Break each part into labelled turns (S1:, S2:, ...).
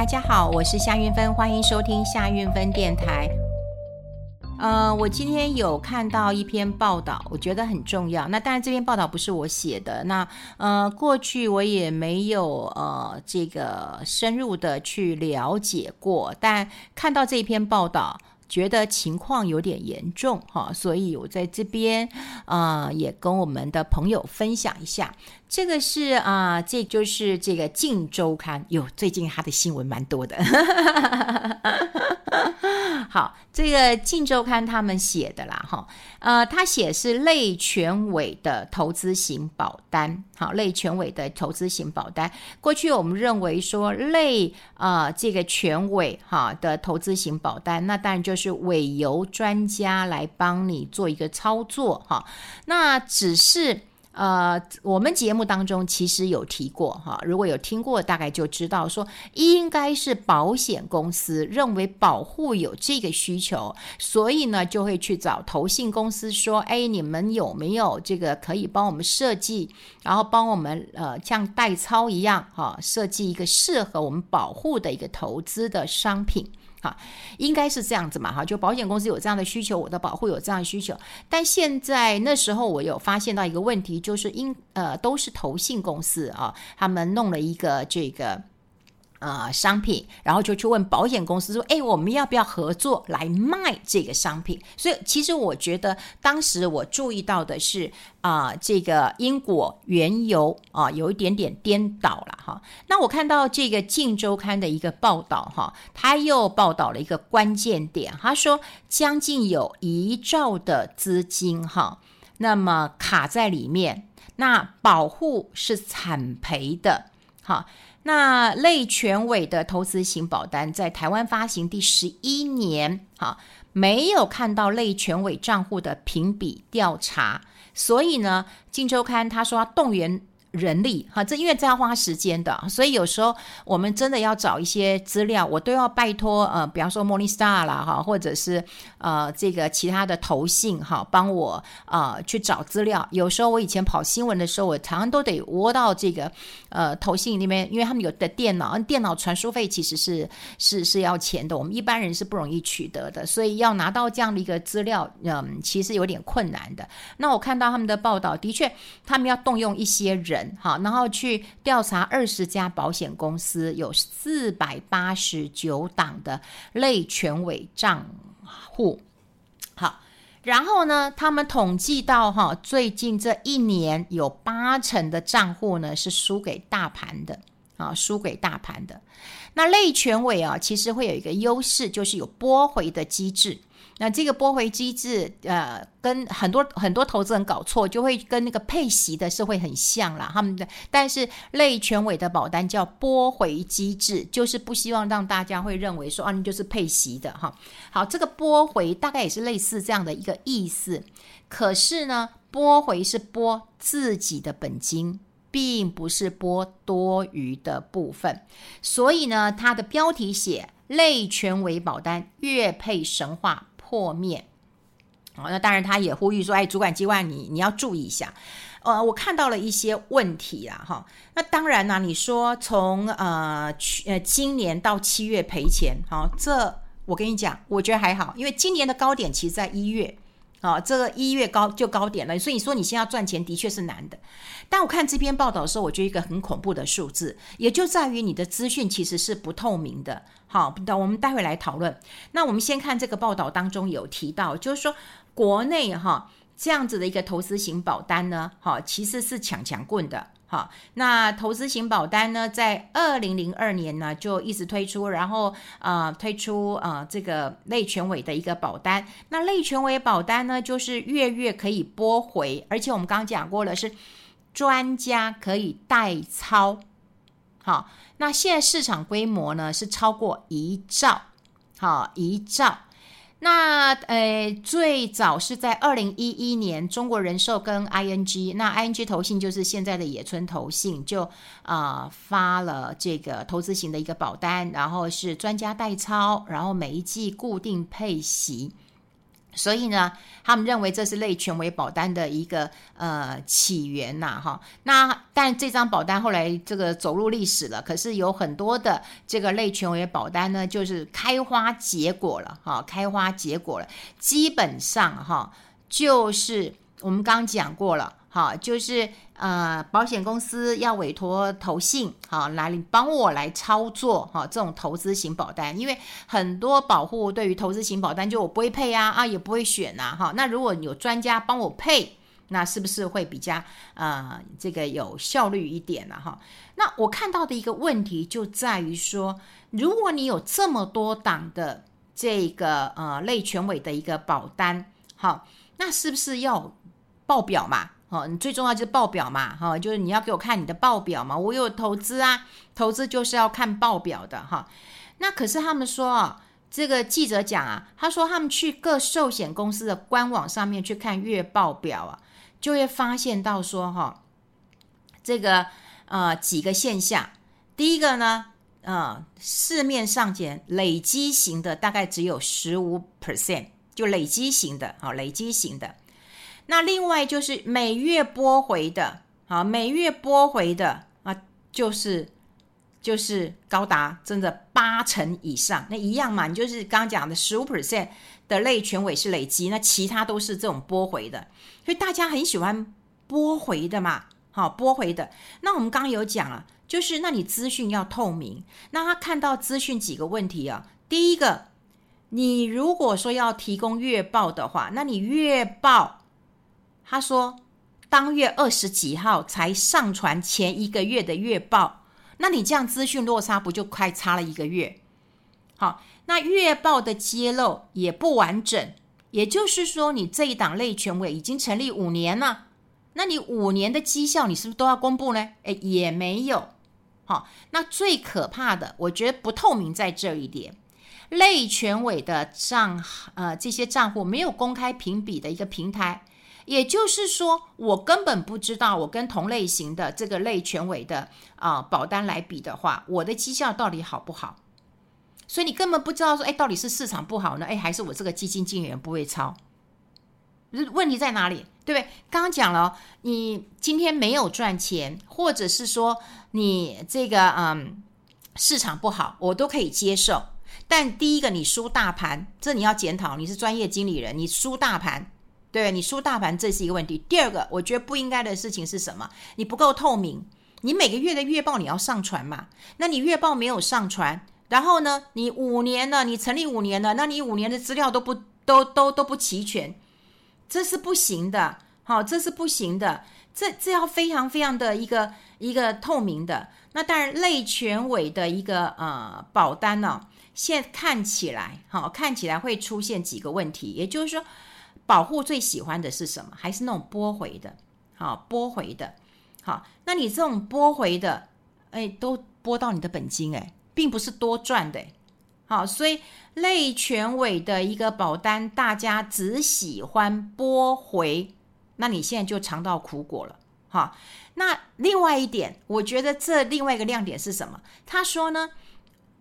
S1: 大家好，我是夏运芬，欢迎收听夏运芬电台。呃，我今天有看到一篇报道，我觉得很重要。那当然，这篇报道不是我写的。那呃，过去我也没有呃这个深入的去了解过，但看到这篇报道。觉得情况有点严重哈，所以我在这边啊、也跟我们的朋友分享一下。这个是啊、这就是这个《镜周刊》哟，最近他的新闻蛮多的。好，这个《镜周刊》他们写的啦，哈，呃，他写是类权委的投资型保单，好，类权委的投资型保单。过去我们认为说类啊、呃，这个权委哈的投资型保单，那当然就是委由专家来帮你做一个操作哈，那只是。呃，我们节目当中其实有提过哈，如果有听过，大概就知道说，应该是保险公司认为保护有这个需求，所以呢就会去找投信公司说，哎，你们有没有这个可以帮我们设计，然后帮我们呃像代操一样哈，设计一个适合我们保护的一个投资的商品。哈，应该是这样子嘛，哈，就保险公司有这样的需求，我的保护有这样的需求，但现在那时候我有发现到一个问题，就是因呃都是投信公司啊，他们弄了一个这个。呃，商品，然后就去问保险公司说：“哎，我们要不要合作来卖这个商品？”所以，其实我觉得当时我注意到的是啊、这个因果缘由啊，有一点点颠倒了哈。那我看到这个《镜周刊》的一个报道哈，他又报道了一个关键点，他说将近有一兆的资金哈，那么卡在里面，那保护是惨赔的哈。那类权委的投资型保单在台湾发行第十一年，哈，没有看到类权委账户的评比调查，所以呢，《金周刊》他说动员。人力哈，这因为这要花时间的，所以有时候我们真的要找一些资料，我都要拜托呃，比方说 Morningstar 啦哈，或者是呃这个其他的投信哈，帮我呃去找资料。有时候我以前跑新闻的时候，我常常都得窝到这个呃投信里面，因为他们有的电脑，电脑传输费其实是是是要钱的，我们一般人是不容易取得的，所以要拿到这样的一个资料，嗯，其实有点困难的。那我看到他们的报道，的确他们要动用一些人。好，然后去调查二十家保险公司，有四百八十九档的类权委账户。好，然后呢，他们统计到哈，最近这一年有八成的账户呢是输给大盘的啊，输给大盘的。那类权委啊，其实会有一个优势，就是有拨回的机制。那这个拨回机制，呃，跟很多很多投资人搞错，就会跟那个配息的是会很像啦。他们的，但是类权委的保单叫拨回机制，就是不希望让大家会认为说啊，你就是配息的哈。好，这个拨回大概也是类似这样的一个意思。可是呢，拨回是拨自己的本金，并不是拨多余的部分。所以呢，它的标题写类权委保单月配神话。破灭，哦，那当然，他也呼吁说，哎，主管机关，你你要注意一下。呃，我看到了一些问题啦，哈。那当然呢，你说从呃去呃今年到七月赔钱，好，这我跟你讲，我觉得还好，因为今年的高点其实在一月。啊、这个一月高就高点了，所以说你现在赚钱的确是难的。但我看这篇报道的时候，我觉得一个很恐怖的数字，也就在于你的资讯其实是不透明的。好，那我们待会来讨论。那我们先看这个报道当中有提到，就是说国内哈这样子的一个投资型保单呢，哈其实是抢强棍的。好，那投资型保单呢，在二零零二年呢就一直推出，然后呃推出呃这个类权委的一个保单。那类权委保单呢，就是月月可以拨回，而且我们刚刚讲过了，是专家可以代操。好，那现在市场规模呢是超过一兆，好一兆。那呃，最早是在二零一一年，中国人寿跟 ING，那 ING 投信就是现在的野村投信，就啊、发了这个投资型的一个保单，然后是专家代操，然后每一季固定配息。所以呢，他们认为这是类权威保单的一个呃起源呐，哈。那但这张保单后来这个走入历史了，可是有很多的这个类权威保单呢，就是开花结果了，哈，开花结果了。基本上哈，就是我们刚讲过了。好，就是呃，保险公司要委托投信，好，来帮我来操作哈，这种投资型保单，因为很多保户对于投资型保单，就我不会配啊，啊，也不会选呐，哈，那如果有专家帮我配，那是不是会比较呃，这个有效率一点呢？哈，那我看到的一个问题就在于说，如果你有这么多档的这个呃类权委的一个保单，好，那是不是要报表嘛？哦，你最重要就是报表嘛，哈，就是你要给我看你的报表嘛。我有投资啊，投资就是要看报表的哈。那可是他们说啊，这个记者讲啊，他说他们去各寿险公司的官网上面去看月报表啊，就会发现到说哈，这个呃几个现象。第一个呢，呃，市面上讲累积型的大概只有十五 percent，就累积型的，好，累积型的。那另外就是每月拨回的，好，每月拨回的啊，就是就是高达真的八成以上，那一样嘛，你就是刚刚讲的十五 percent 的类权委是累积，那其他都是这种拨回的，所以大家很喜欢拨回的嘛，好，拨回的。那我们刚刚有讲了，就是那你资讯要透明，那他看到资讯几个问题啊，第一个，你如果说要提供月报的话，那你月报。他说，当月二十几号才上传前一个月的月报，那你这样资讯落差不就快差了一个月？好，那月报的揭露也不完整，也就是说，你这一档类权委已经成立五年了，那你五年的绩效你是不是都要公布呢？诶，也没有。好，那最可怕的，我觉得不透明在这一点，类权委的账呃这些账户没有公开评比的一个平台。也就是说，我根本不知道，我跟同类型的这个类权委的啊、保单来比的话，我的绩效到底好不好？所以你根本不知道说，哎，到底是市场不好呢？哎，还是我这个基金经理人不会操？问题在哪里？对不对？刚刚讲了，你今天没有赚钱，或者是说你这个嗯市场不好，我都可以接受。但第一个，你输大盘，这你要检讨。你是专业经理人，你输大盘。对，你输大盘，这是一个问题。第二个，我觉得不应该的事情是什么？你不够透明。你每个月的月报你要上传嘛？那你月报没有上传，然后呢，你五年了，你成立五年了，那你五年的资料都不都都都不齐全，这是不行的。好，这是不行的。这这要非常非常的一个一个透明的。那当然，类权委的一个呃保单呢、哦，现在看起来好，看起来会出现几个问题，也就是说。保护最喜欢的是什么？还是那种拨回的？好，拨回的。好，那你这种拨回的，哎，都拨到你的本金，哎，并不是多赚的。好，所以类权委的一个保单，大家只喜欢拨回，那你现在就尝到苦果了。好，那另外一点，我觉得这另外一个亮点是什么？他说呢，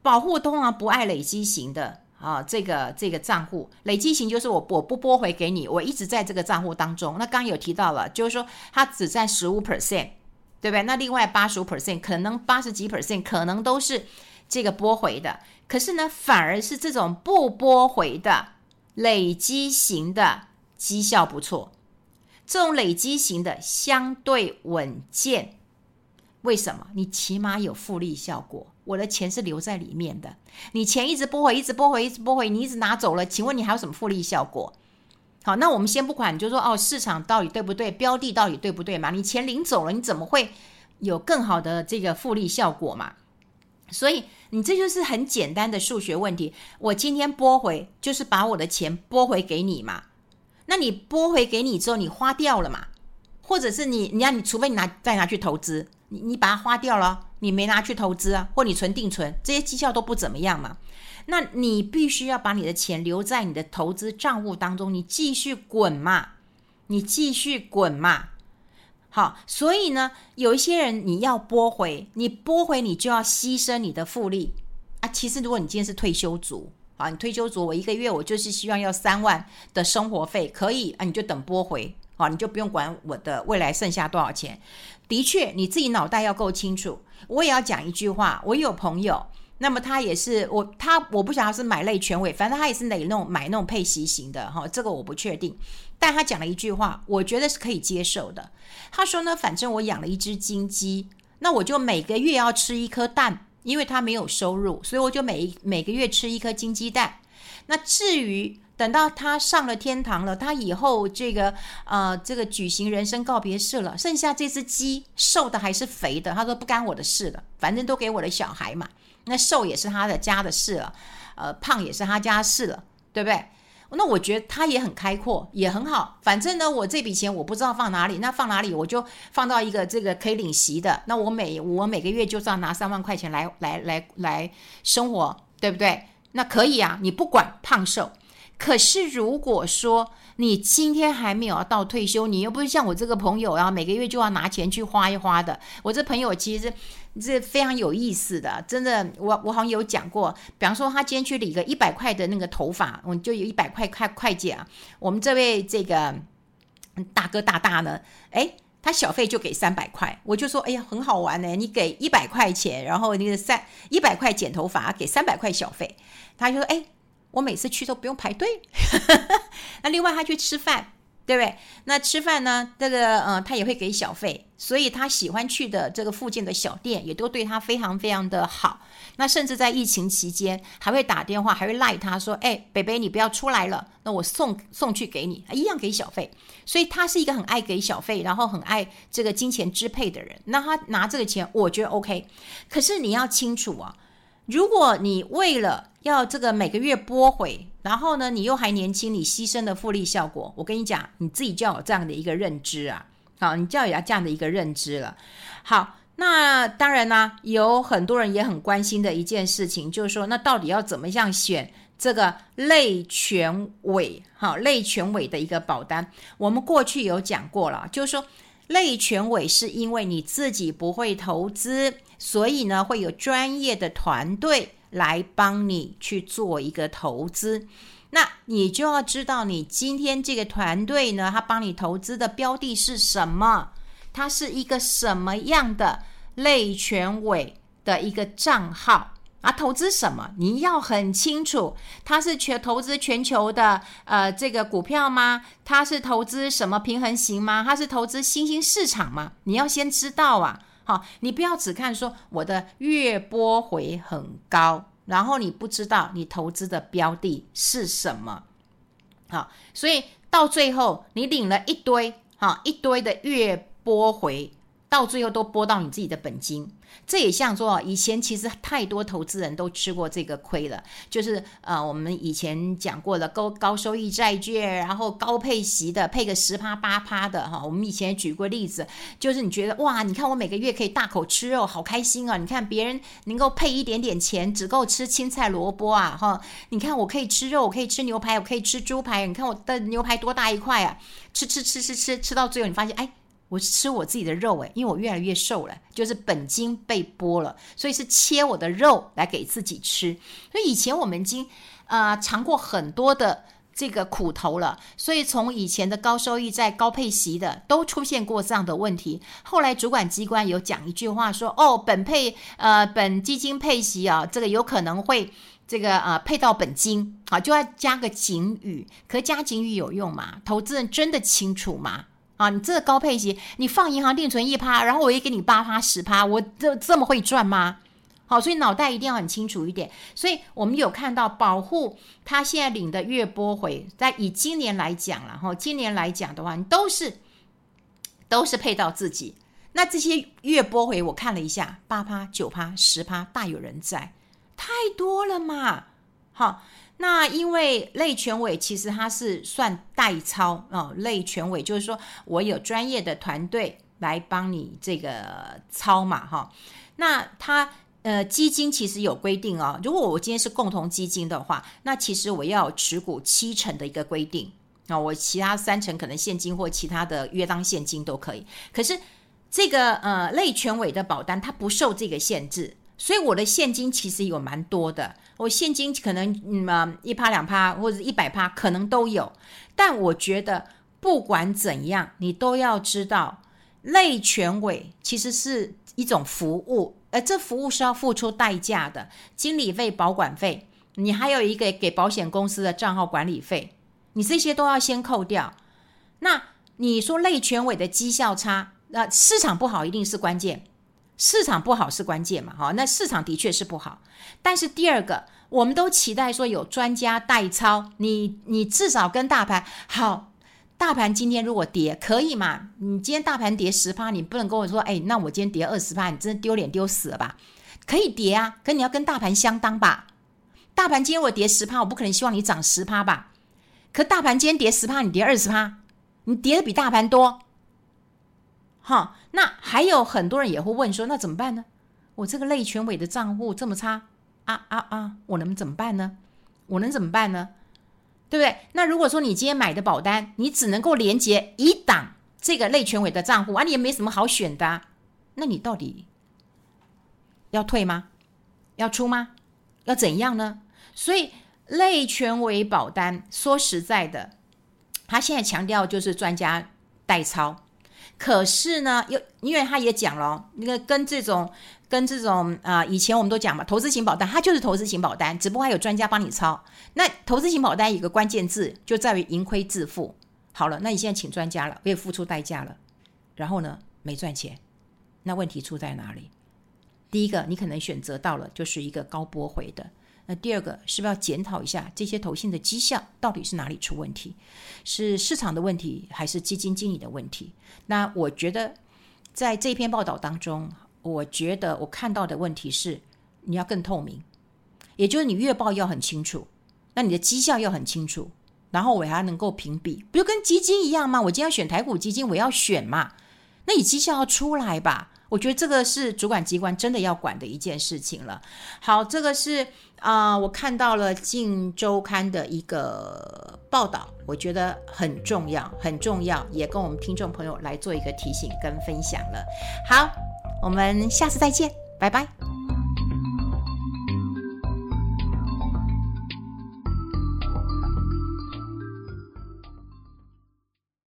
S1: 保护通常不爱累积型的。啊，这个这个账户累积型就是我我不拨回给你，我一直在这个账户当中。那刚刚有提到了，就是说它只占十五 percent，对不对？那另外八十五 percent 可能八十几 percent 可能都是这个拨回的。可是呢，反而是这种不拨回的累积型的绩效不错，这种累积型的相对稳健。为什么？你起码有复利效果。我的钱是留在里面的，你钱一直拨回，一直拨回，一直拨回，你一直拿走了，请问你还有什么复利效果？好，那我们先不管，你就说哦，市场到底对不对，标的到底对不对嘛？你钱领走了，你怎么会有更好的这个复利效果嘛？所以你这就是很简单的数学问题。我今天拨回，就是把我的钱拨回给你嘛。那你拨回给你之后，你花掉了嘛？或者是你，你要你除非你拿再拿去投资。你你把它花掉了，你没拿去投资啊，或你存定存，这些绩效都不怎么样嘛。那你必须要把你的钱留在你的投资账户当中，你继续滚嘛，你继续滚嘛。好，所以呢，有一些人你要拨回，你拨回你就要牺牲你的复利啊。其实如果你今天是退休族，啊，你退休族，我一个月我就是希望要三万的生活费，可以啊，你就等拨回，好，你就不用管我的未来剩下多少钱。的确，你自己脑袋要够清楚。我也要讲一句话，我有朋友，那么他也是我他我不晓得他是买类全委，反正他也是哪那种买那种配息型的哈，这个我不确定。但他讲了一句话，我觉得是可以接受的。他说呢，反正我养了一只金鸡，那我就每个月要吃一颗蛋，因为他没有收入，所以我就每每个月吃一颗金鸡蛋。那至于等到他上了天堂了，他以后这个呃这个举行人生告别式了，剩下这只鸡瘦的还是肥的，他说不干我的事了，反正都给我的小孩嘛。那瘦也是他的家的事了，呃胖也是他家事了，对不对？那我觉得他也很开阔，也很好。反正呢，我这笔钱我不知道放哪里，那放哪里我就放到一个这个可以领息的。那我每我每个月就是要拿三万块钱来来来来生活，对不对？那可以啊，你不管胖瘦。可是如果说你今天还没有到退休，你又不是像我这个朋友啊，每个月就要拿钱去花一花的。我这朋友其实是非常有意思的，真的，我我好像有讲过，比方说他今天去理个一百块的那个头发，我就有一百块块会计啊。我们这位这个大哥大大呢，诶，他小费就给三百块，我就说，哎呀，很好玩呢，你给一百块钱，然后那个三一百块剪头发，给三百块小费，他就说，哎。我每次去都不用排队，那另外他去吃饭，对不对？那吃饭呢，这个呃，他也会给小费，所以他喜欢去的这个附近的小店也都对他非常非常的好。那甚至在疫情期间，还会打电话，还会赖他说：“哎，北北，你不要出来了，那我送送去给你，一样给小费。”所以他是一个很爱给小费，然后很爱这个金钱支配的人。那他拿这个钱，我觉得 OK。可是你要清楚啊。如果你为了要这个每个月拨回，然后呢，你又还年轻，你牺牲的复利效果，我跟你讲，你自己就要有这样的一个认知啊，好，你就要有这样的一个认知了。好，那当然呢，有很多人也很关心的一件事情，就是说，那到底要怎么样选这个类全委，好，类全委的一个保单？我们过去有讲过了，就是说。类全委是因为你自己不会投资，所以呢，会有专业的团队来帮你去做一个投资。那你就要知道，你今天这个团队呢，他帮你投资的标的是什么？它是一个什么样的类全委的一个账号？啊，投资什么？你要很清楚，它是全投资全球的呃这个股票吗？它是投资什么平衡型吗？它是投资新兴市场吗？你要先知道啊，好，你不要只看说我的月拨回很高，然后你不知道你投资的标的是什么，好，所以到最后你领了一堆哈一堆的月拨回，到最后都拨到你自己的本金。这也像说，以前其实太多投资人都吃过这个亏了。就是呃，我们以前讲过的高高收益债券，然后高配息的，配个十趴八趴的哈。我们以前也举过例子，就是你觉得哇，你看我每个月可以大口吃肉，好开心啊！你看别人能够配一点点钱，只够吃青菜萝卜啊哈。你看我可以吃肉，我可以吃牛排，我可以吃猪排。你看我的牛排多大一块啊！吃吃吃吃吃，吃到最后你发现哎。我是吃我自己的肉诶，因为我越来越瘦了，就是本金被剥了，所以是切我的肉来给自己吃。所以以前我们经啊、呃、尝过很多的这个苦头了，所以从以前的高收益在、高配息的都出现过这样的问题。后来主管机关有讲一句话说：“哦，本配呃本基金配息啊，这个有可能会这个呃配到本金啊，就要加个警语。可加警语有用吗？投资人真的清楚吗？”啊，你这个高配息，你放银行定存一趴，然后我也给你八趴十趴，我这这么会赚吗？好，所以脑袋一定要很清楚一点。所以我们有看到保护他现在领的月拨回，在以今年来讲了哈，今年来讲的话，你都是都是配到自己。那这些月拨回我看了一下，八趴九趴十趴大有人在，太多了嘛，好。那因为类全委其实它是算代操哦，类全委就是说我有专业的团队来帮你这个操嘛哈。那它呃基金其实有规定哦，如果我今天是共同基金的话，那其实我要持股七成的一个规定啊，我其他三成可能现金或其他的约当现金都可以。可是这个呃类全委的保单它不受这个限制。所以我的现金其实有蛮多的，我现金可能嗯一趴两趴或者一百趴可能都有。但我觉得不管怎样，你都要知道，类全委其实是一种服务，而这服务是要付出代价的，经理费、保管费，你还有一个给保险公司的账号管理费，你这些都要先扣掉。那你说类全委的绩效差，那市场不好一定是关键。市场不好是关键嘛？哈，那市场的确是不好。但是第二个，我们都期待说有专家代操，你你至少跟大盘好。大盘今天如果跌，可以嘛？你今天大盘跌十趴，你不能跟我说，哎，那我今天跌二十趴，你真的丢脸丢死了吧？可以跌啊，可你要跟大盘相当吧？大盘今天我跌十趴，我不可能希望你涨十趴吧？可大盘今天跌十趴，你跌二十趴，你跌的比大盘多。好，那还有很多人也会问说，那怎么办呢？我这个类全委的账户这么差啊啊啊！我能怎么办呢？我能怎么办呢？对不对？那如果说你今天买的保单，你只能够连接一档这个类全委的账户啊，你也没什么好选的，那你到底要退吗？要出吗？要怎样呢？所以类全委保单说实在的，他现在强调就是专家代操。可是呢，又因为他也讲了，那个跟这种跟这种啊、以前我们都讲嘛，投资型保单它就是投资型保单，只不过还有专家帮你抄。那投资型保单有个关键字就在于盈亏自负。好了，那你现在请专家了，我也付出代价了，然后呢，没赚钱，那问题出在哪里？第一个，你可能选择到了就是一个高拨回的。那第二个是不是要检讨一下这些投信的绩效到底是哪里出问题？是市场的问题还是基金经理的问题？那我觉得在这篇报道当中，我觉得我看到的问题是你要更透明，也就是你月报要很清楚，那你的绩效要很清楚，然后我还能够评比，不就跟基金一样吗？我今天要选台股基金，我要选嘛，那你绩效要出来吧？我觉得这个是主管机关真的要管的一件事情了。好，这个是啊、我看到了《近周刊》的一个报道，我觉得很重要，很重要，也跟我们听众朋友来做一个提醒跟分享了。好，我们下次再见，拜拜。